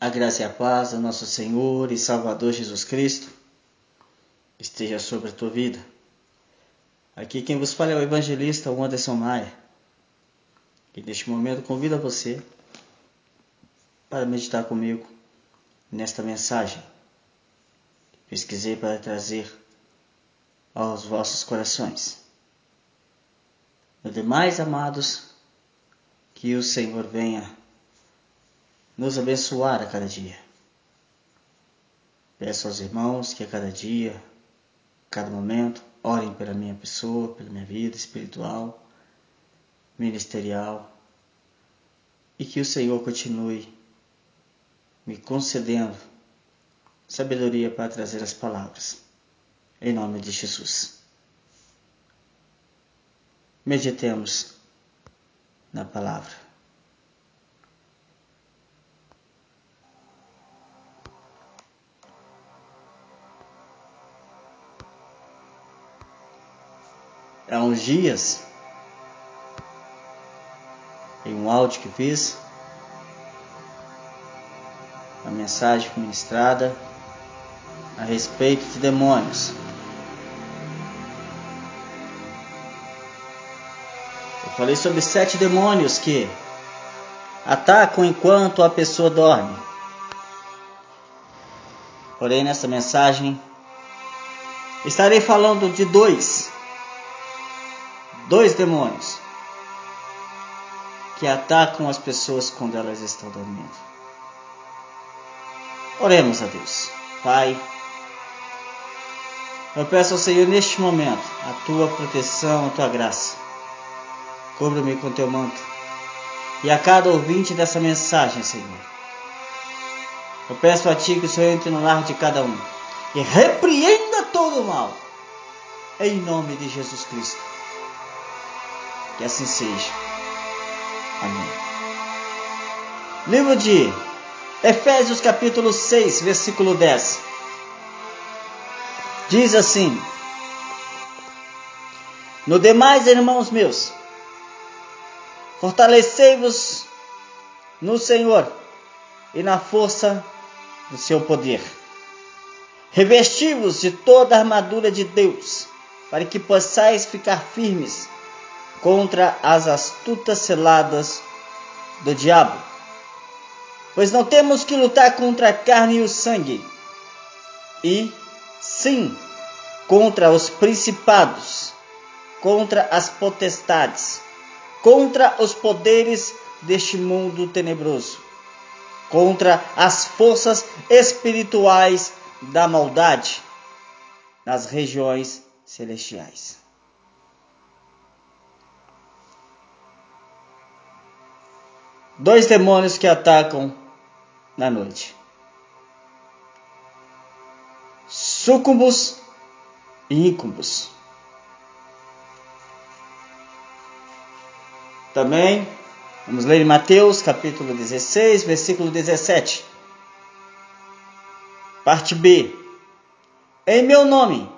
A graça e a paz do nosso Senhor e Salvador Jesus Cristo esteja sobre a tua vida. Aqui quem vos fala é o evangelista Anderson Maia. E neste momento convido a você para meditar comigo nesta mensagem. Pesquisei para trazer aos vossos corações. No demais, amados, que o Senhor venha nos abençoar a cada dia. Peço aos irmãos que a cada dia, a cada momento, orem pela minha pessoa, pela minha vida espiritual, ministerial, e que o Senhor continue me concedendo sabedoria para trazer as palavras. Em nome de Jesus. Meditemos na palavra. Há uns dias, em um áudio que fiz, a mensagem ministrada a respeito de demônios. Eu falei sobre sete demônios que atacam enquanto a pessoa dorme. Porém, nessa mensagem, estarei falando de dois dois demônios que atacam as pessoas quando elas estão dormindo. Oremos a Deus. Pai, eu peço ao Senhor neste momento a tua proteção, a tua graça. Cubra-me com teu manto. E a cada ouvinte dessa mensagem, Senhor, eu peço a ti que o Senhor entre no lar de cada um e repreenda todo o mal. Em nome de Jesus Cristo. Que assim seja. Amém. Livro de Efésios capítulo 6, versículo 10. Diz assim: No demais, irmãos meus, fortalecei-vos no Senhor e na força do seu poder. Revesti-vos de toda a armadura de Deus, para que possais ficar firmes contra as astutas celadas do diabo. Pois não temos que lutar contra a carne e o sangue, e sim contra os principados, contra as potestades, contra os poderes deste mundo tenebroso, contra as forças espirituais da maldade nas regiões celestiais. Dois demônios que atacam na noite: Sucubus e Incubus. Também vamos ler em Mateus capítulo 16, versículo 17. Parte B. Em meu nome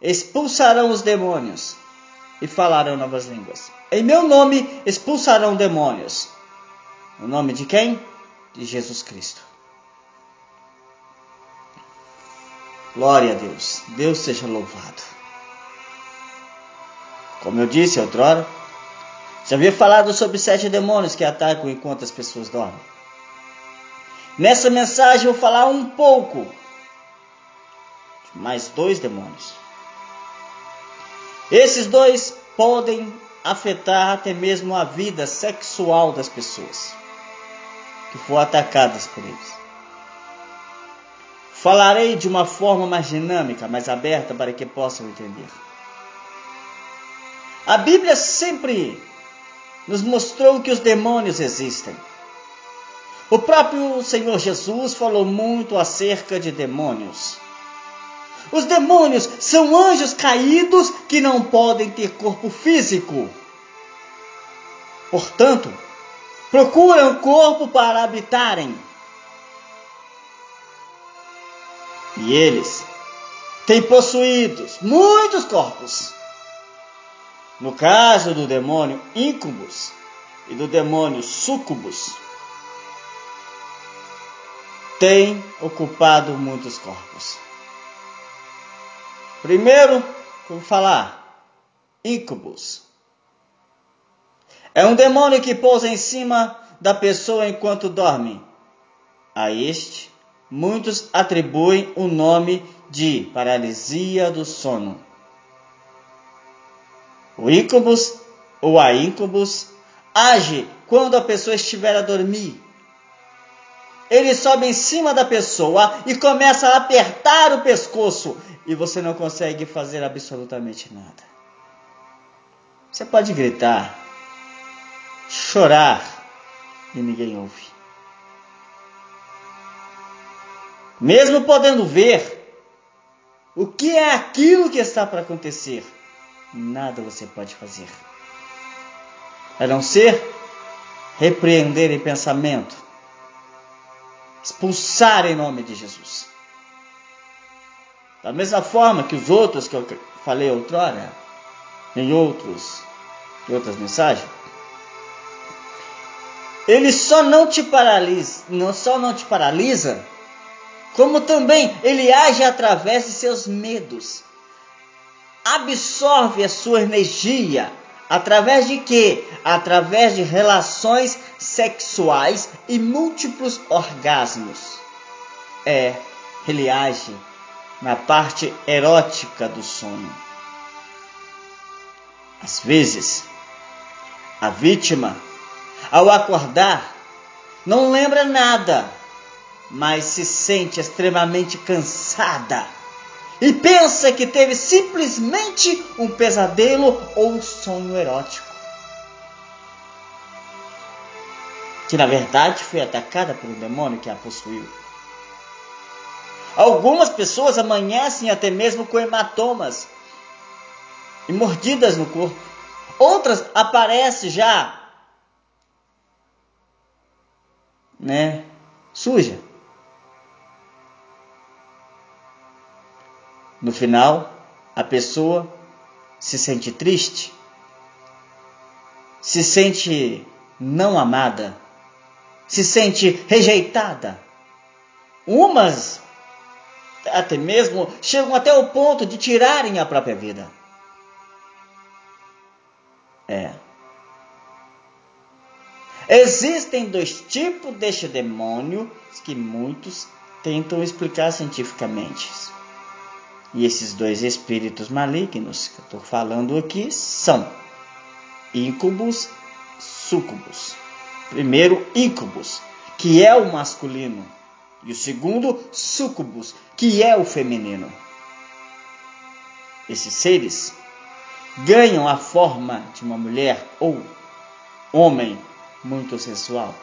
expulsarão os demônios e falarão novas línguas. Em meu nome expulsarão demônios o nome de quem? De Jesus Cristo. Glória a Deus. Deus seja louvado. Como eu disse outrora, já havia falado sobre sete demônios que atacam enquanto as pessoas dormem. Nessa mensagem eu vou falar um pouco de mais dois demônios. Esses dois podem afetar até mesmo a vida sexual das pessoas que for atacadas por eles. Falarei de uma forma mais dinâmica, mais aberta para que possam entender. A Bíblia sempre nos mostrou que os demônios existem. O próprio Senhor Jesus falou muito acerca de demônios. Os demônios são anjos caídos que não podem ter corpo físico. Portanto, procuram corpo para habitarem. E eles têm possuídos muitos corpos. No caso do demônio Incubus e do demônio Sucubus, tem ocupado muitos corpos. Primeiro, vou falar, incubus. É um demônio que pousa em cima da pessoa enquanto dorme. A este, muitos atribuem o nome de paralisia do sono. O incubus ou a incubus age quando a pessoa estiver a dormir. Ele sobe em cima da pessoa e começa a apertar o pescoço e você não consegue fazer absolutamente nada. Você pode gritar, chorar e ninguém ouve. Mesmo podendo ver o que é aquilo que está para acontecer, nada você pode fazer. A não ser repreender em pensamento, expulsar em nome de Jesus. Da mesma forma que os outros que eu falei outrora, em outros, em outras mensagens, ele só não te paralisa, não só não te paralisa, como também ele age através de seus medos. Absorve a sua energia através de quê? Através de relações sexuais e múltiplos orgasmos. É, ele age na parte erótica do sono. Às vezes, a vítima ao acordar, não lembra nada, mas se sente extremamente cansada e pensa que teve simplesmente um pesadelo ou um sonho erótico. Que na verdade foi atacada pelo demônio que a possuiu. Algumas pessoas amanhecem até mesmo com hematomas e mordidas no corpo. Outras aparecem já né, suja. No final, a pessoa se sente triste, se sente não amada, se sente rejeitada. Umas até mesmo chegam até o ponto de tirarem a própria vida. É. Existem dois tipos deste demônio que muitos tentam explicar cientificamente. E esses dois espíritos malignos que eu estou falando aqui são íncubos, súcubos. Primeiro, íncubos, que é o masculino, e o segundo, súcubus, que é o feminino. Esses seres ganham a forma de uma mulher ou homem muito sensual.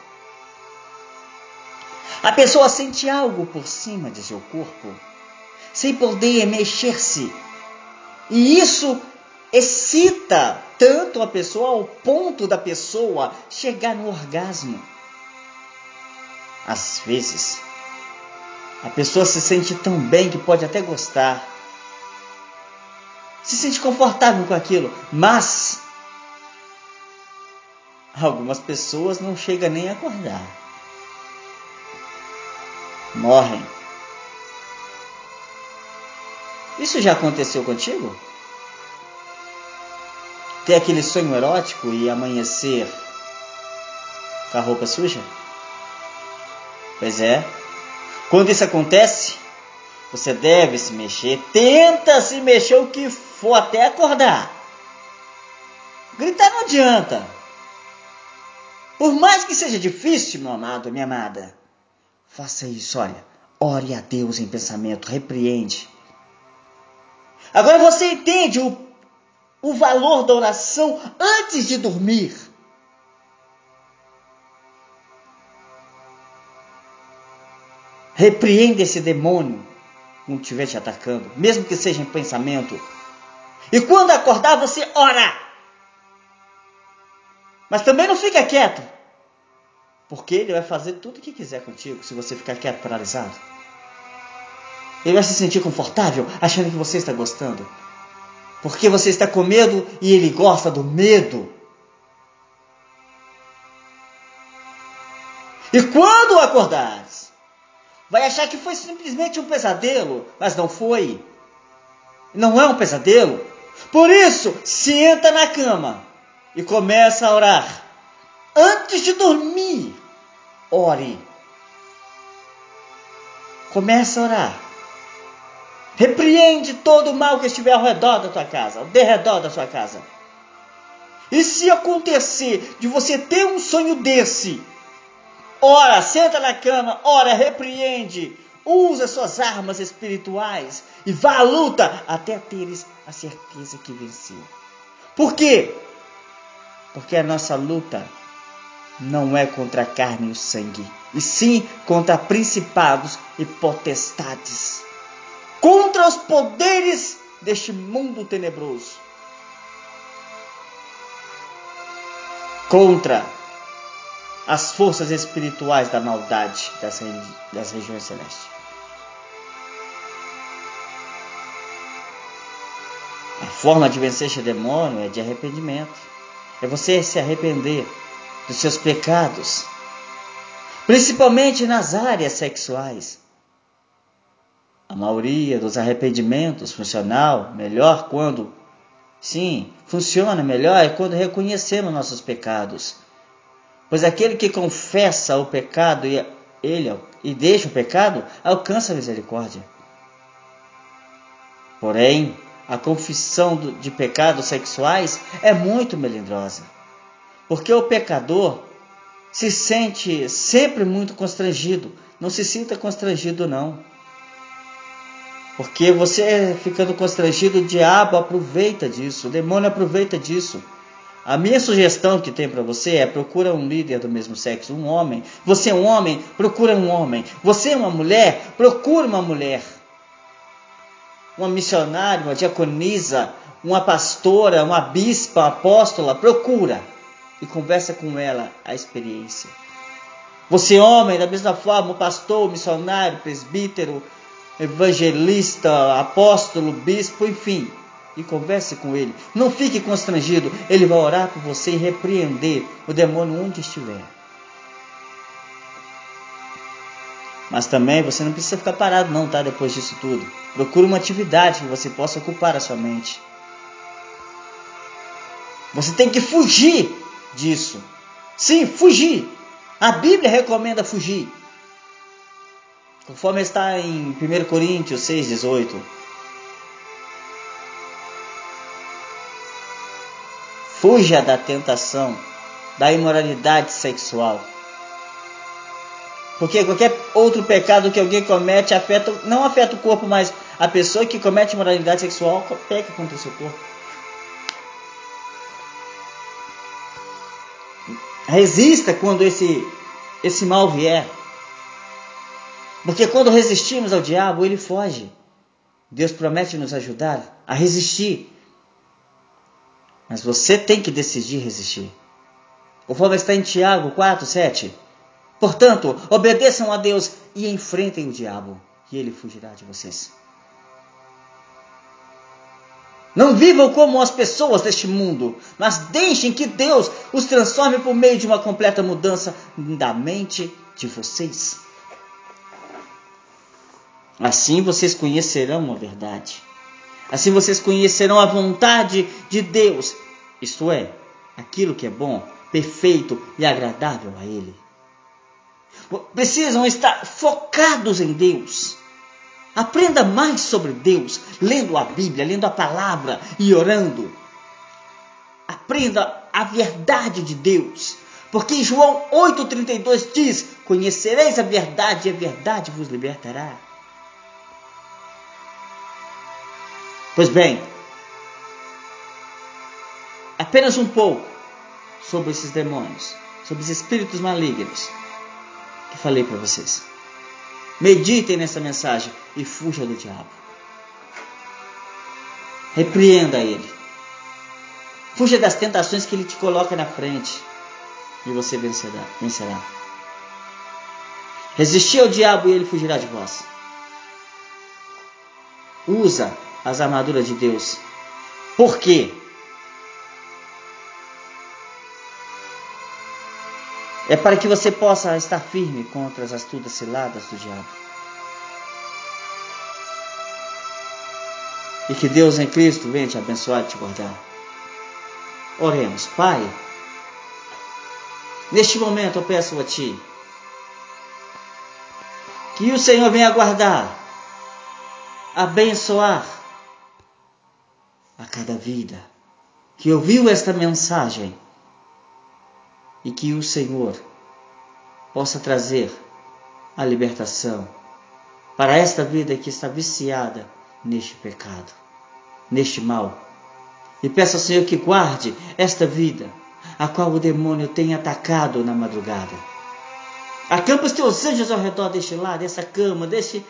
A pessoa sente algo por cima de seu corpo, sem poder mexer-se. E isso excita tanto a pessoa ao ponto da pessoa chegar no orgasmo. Às vezes, a pessoa se sente tão bem que pode até gostar. Se sente confortável com aquilo, mas Algumas pessoas não chegam nem a acordar. Morrem. Isso já aconteceu contigo? Ter aquele sonho erótico e amanhecer com a roupa suja? Pois é. Quando isso acontece, você deve se mexer. Tenta se mexer o que for até acordar. Gritar não adianta. Por mais que seja difícil, meu amado, minha amada, faça isso, olha. Ore a Deus em pensamento, repreende. Agora você entende o, o valor da oração antes de dormir. Repreenda esse demônio quando estiver te atacando, mesmo que seja em pensamento. E quando acordar, você ora. Mas também não fica quieto. Porque ele vai fazer tudo o que quiser contigo se você ficar quieto, paralisado. Ele vai se sentir confortável achando que você está gostando. Porque você está com medo e ele gosta do medo. E quando acordares, vai achar que foi simplesmente um pesadelo, mas não foi. Não é um pesadelo. Por isso, senta na cama e começa a orar. Antes de dormir, ore. Começa a orar. Repreende todo o mal que estiver ao redor da tua casa, ao derredor da sua casa. E se acontecer de você ter um sonho desse, ora, senta na cama, ora, repreende, usa suas armas espirituais e vá à luta até teres a certeza que venceu. Por quê? Porque a nossa luta não é contra a carne e o sangue, e sim contra principados e potestades, contra os poderes deste mundo tenebroso, contra as forças espirituais da maldade das, das regiões celestes. A forma de vencer este demônio é de arrependimento. É você se arrepender dos seus pecados, principalmente nas áreas sexuais. A maioria dos arrependimentos funcional melhor quando sim, funciona melhor é quando reconhecemos nossos pecados. Pois aquele que confessa o pecado e ele e deixa o pecado alcança a misericórdia. Porém, a confissão de pecados sexuais é muito melindrosa. Porque o pecador se sente sempre muito constrangido. Não se sinta constrangido, não. Porque você ficando constrangido, o diabo aproveita disso, o demônio aproveita disso. A minha sugestão que tem para você é procura um líder do mesmo sexo, um homem. Você é um homem, procura um homem. Você é uma mulher, procura uma mulher. Uma missionária, uma diaconisa, uma pastora, uma bispa, uma apóstola, procura e conversa com ela a experiência. Você, homem, da mesma forma, pastor, missionário, presbítero, evangelista, apóstolo, bispo, enfim, e converse com ele. Não fique constrangido, ele vai orar por você e repreender o demônio onde estiver. Mas também você não precisa ficar parado não, tá? Depois disso tudo. Procure uma atividade que você possa ocupar a sua mente. Você tem que fugir disso. Sim, fugir. A Bíblia recomenda fugir. Conforme está em 1 Coríntios 6,18. Fuja da tentação, da imoralidade sexual. Porque qualquer outro pecado que alguém comete afeta, não afeta o corpo, mas a pessoa que comete imoralidade sexual peca contra o seu corpo. Resista quando esse, esse mal vier. Porque quando resistimos ao diabo, ele foge. Deus promete nos ajudar a resistir. Mas você tem que decidir resistir. Conforme está em Tiago 4, 7. Portanto, obedeçam a Deus e enfrentem o diabo, e ele fugirá de vocês. Não vivam como as pessoas deste mundo, mas deixem que Deus os transforme por meio de uma completa mudança da mente de vocês. Assim vocês conhecerão a verdade. Assim vocês conhecerão a vontade de Deus, isto é, aquilo que é bom, perfeito e agradável a Ele. Precisam estar focados em Deus Aprenda mais sobre Deus, lendo a Bíblia, lendo a palavra e orando. Aprenda a verdade de Deus. Porque João 8,32 diz: Conhecereis a verdade e a verdade vos libertará. Pois bem, apenas um pouco sobre esses demônios, sobre os espíritos malignos que falei para vocês. Meditem nessa mensagem e fuja do diabo. Repreenda ele. Fuja das tentações que ele te coloca na frente e você vencerá. vencerá. Resistir ao diabo e ele fugirá de vós. Usa as armaduras de Deus. Por quê? É para que você possa estar firme contra as astutas ciladas do diabo. E que Deus em Cristo venha te abençoar e te guardar. Oremos, Pai. Neste momento eu peço a Ti que o Senhor venha guardar, abençoar a cada vida que ouviu esta mensagem e que o Senhor possa trazer a libertação para esta vida que está viciada neste pecado, neste mal. E peço ao Senhor que guarde esta vida, a qual o demônio tem atacado na madrugada. Acampa os teus anjos ao redor deste lar, dessa cama, deste,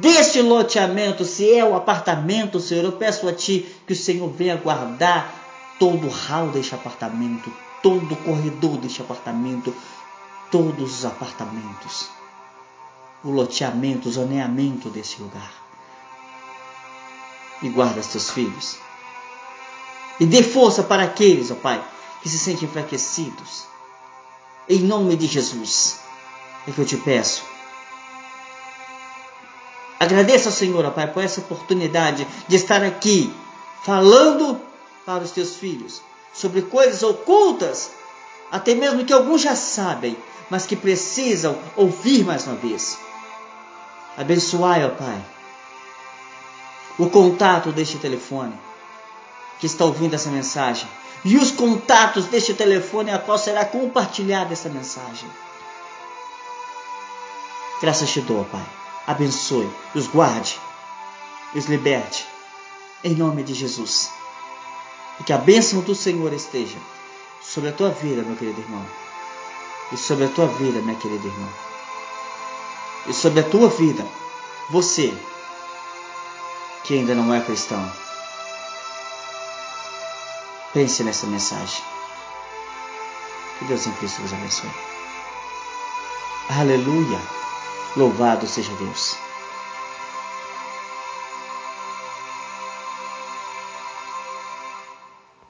deste loteamento, se é o apartamento, Senhor, eu peço a Ti que o Senhor venha guardar todo o hall deste apartamento, todo o corredor deste apartamento, todos os apartamentos, o loteamento, o zoneamento desse lugar. E guarda os teus filhos. E dê força para aqueles, ó Pai, que se sentem enfraquecidos. Em nome de Jesus, é que eu te peço. Agradeça ao Senhor, ó Pai, por essa oportunidade de estar aqui falando para os teus filhos sobre coisas ocultas, até mesmo que alguns já sabem, mas que precisam ouvir mais uma vez. Abençoai, ó Pai, o contato deste telefone que está ouvindo essa mensagem e os contatos deste telefone a qual será compartilhada essa mensagem. Graças te dou, Pai. Abençoe, os guarde, os liberte. Em nome de Jesus. E que a bênção do Senhor esteja sobre a tua vida, meu querido irmão. E sobre a tua vida, minha querida irmã. E sobre a tua vida, você que ainda não é cristão. Pense nessa mensagem. Que Deus em Cristo vos abençoe. Aleluia! Louvado seja Deus.